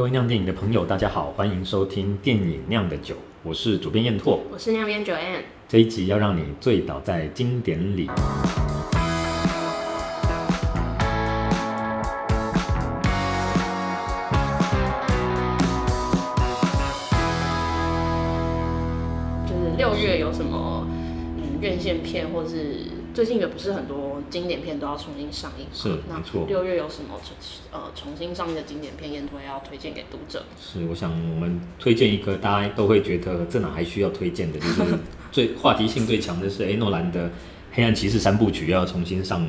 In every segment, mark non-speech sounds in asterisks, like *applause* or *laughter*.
各位酿电影的朋友，大家好，欢迎收听电影酿的酒，我是主编燕拓，我是酿编 Joanne。这一集要让你醉倒在经典里。就是六月有什么嗯院线片，或是最近也不是很多。经典片都要重新上映，是没错。六月有什么呃重新上映的经典片，燕拓要推荐给读者？是，我想我们推荐一个大家都会觉得这哪还需要推荐的，就是 *laughs* 最话题性最强的是，哎，诺兰的《黑暗骑士》三部曲要重新上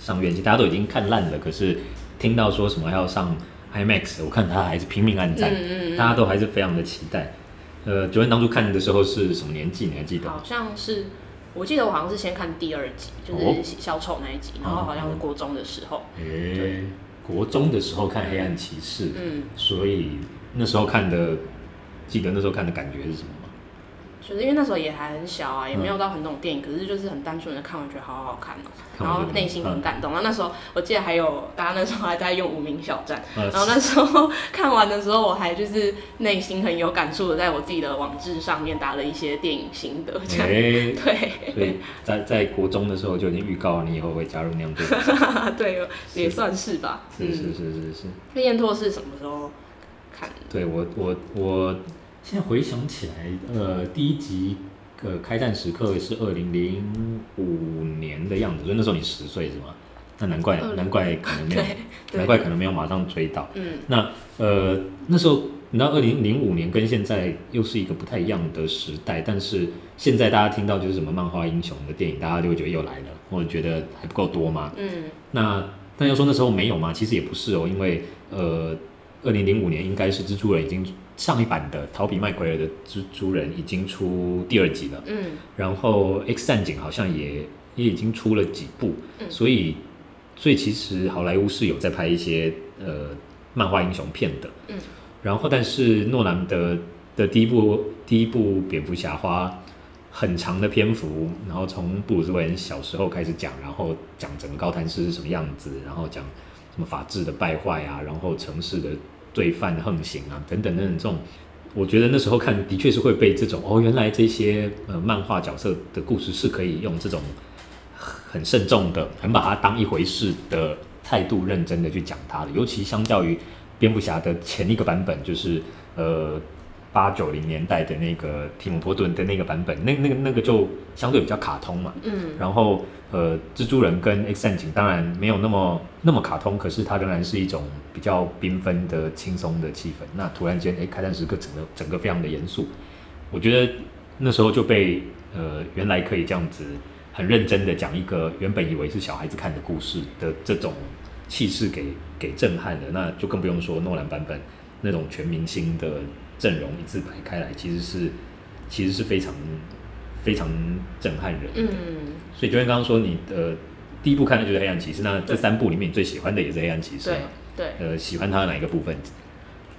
上院线，大家都已经看烂了，可是听到说什么要上 IMAX，我看他还是拼命按赞，嗯嗯嗯，大家都还是非常的期待。呃，九月当初看的时候是什么年纪？你还记得？好像是。我记得我好像是先看第二集，就是小丑那一集，哦、然后好像是国中的时候。诶、欸，国中的时候看《黑暗骑士》，嗯，所以那时候看的，记得那时候看的感觉是什么？就是因为那时候也还很小啊，也没有到很懂电影，嗯、可是就是很单纯的看完，觉得好好看哦、喔，然后内心很感动。然后那时候我记得还有大家那时候还在用无名小站，嗯、然后那时候 *laughs* 看完的时候，我还就是内心很有感触的，在我自己的网志上面打了一些电影心得。这样、欸、对，所以在在国中的时候就已经预告了你以后会加入酿电影。*laughs* 对，也算是吧。是是是是是。那燕拓是什么时候看的？对我我我。现在回想起来，呃，第一集，呃，开战时刻是二零零五年的样子，所以那时候你十岁是吗？那难怪，难怪可能没有，难怪可能没有马上追到。嗯，那呃，那时候你知道，二零零五年跟现在又是一个不太一样的时代，但是现在大家听到就是什么漫画英雄的电影，大家就会觉得又来了，或者觉得还不够多吗？嗯，那但要说那时候没有吗？其实也不是哦，因为呃，二零零五年应该是蜘蛛人已经。上一版的陶比麦奎尔的蜘蛛人已经出第二集了，嗯，然后 X 战警好像也也已经出了几部，嗯，所以所以其实好莱坞是有在拍一些呃漫画英雄片的，嗯，然后但是诺兰的的第一部第一部蝙蝠侠花很长的篇幅，然后从布鲁斯韦恩小时候开始讲，然后讲整个高谭市是什么样子，然后讲什么法治的败坏啊，然后城市的。罪犯横行啊，等等等等，这种，我觉得那时候看的确是会被这种哦，原来这些呃漫画角色的故事是可以用这种很慎重的、很把它当一回事的态度，认真的去讲它的。尤其相较于蝙蝠侠的前一个版本，就是呃。八九零年代的那个提姆·波顿的那个版本，那那个那个就相对比较卡通嘛。嗯。然后呃，蜘蛛人跟 X 战警当然没有那么那么卡通，可是它仍然是一种比较缤纷的、轻松的气氛。那突然间，哎，开战时刻整个整个非常的严肃。我觉得那时候就被呃原来可以这样子很认真的讲一个原本以为是小孩子看的故事的这种气势给给震撼了。那就更不用说诺兰版本那种全明星的。阵容一字排开来，其实是其实是非常非常震撼人的。嗯，所以就像刚刚说，你的第一部看的就是《黑暗骑士》，那这三部里面你最喜欢的也是《黑暗骑士》。对对。呃，喜欢它的哪一个部分？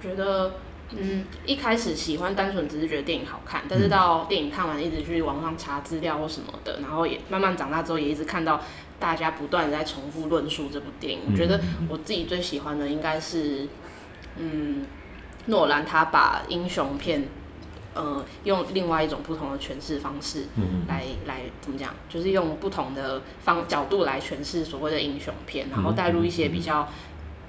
觉得嗯，一开始喜欢单纯只是觉得电影好看，但是到电影看完，一直去网上查资料或什么的，然后也慢慢长大之后，也一直看到大家不断在重复论述这部电影。我觉得我自己最喜欢的应该是嗯。诺兰他把英雄片，呃，用另外一种不同的诠释方式来，嗯嗯。来来怎么讲？就是用不同的方角度来诠释所谓的英雄片，然后带入一些比较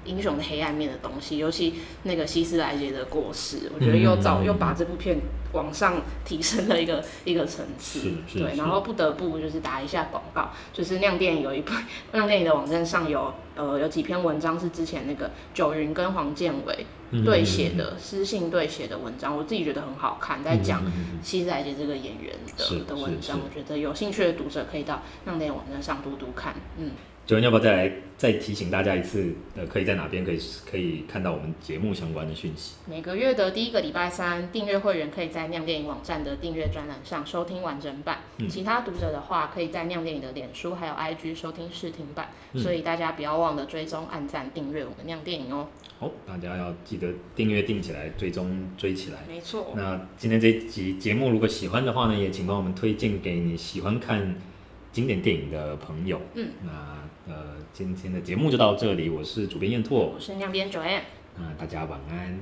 英雄的黑暗面的东西，尤其那个希斯莱杰的过世，我觉得又找又把这部片往上提升的一个 *laughs* 一个层次。对，然后不得不就是打一下广告，就是亮电影有一部 *laughs* 亮电影的网站上有呃有几篇文章是之前那个九云跟黄建伟。对写的私信对写的文章，我自己觉得很好看，在讲西斯莱杰这个演员的的文章，我觉得有兴趣的读者可以到亮电影网站上读读看。嗯，九云要不要再来再提醒大家一次？呃，可以在哪边可以可以看到我们节目相关的讯息？每个月的第一个礼拜三，订阅会员可以在酿电影网站的订阅专栏上收听完整版。嗯、其他读者的话，可以在酿电影的脸书还有 IG 收听试听版。嗯、所以大家不要忘了追踪、按赞、订阅我们酿电影哦。好，大家要记得订阅订起来，追踪追起来。没错。那今天这集节目如果喜欢的话呢，也请帮我们推荐给你喜欢看经典电影的朋友。嗯。那呃，今天的节目就到这里，我是主编燕拓，我是酿编 Joanne。那大家晚安。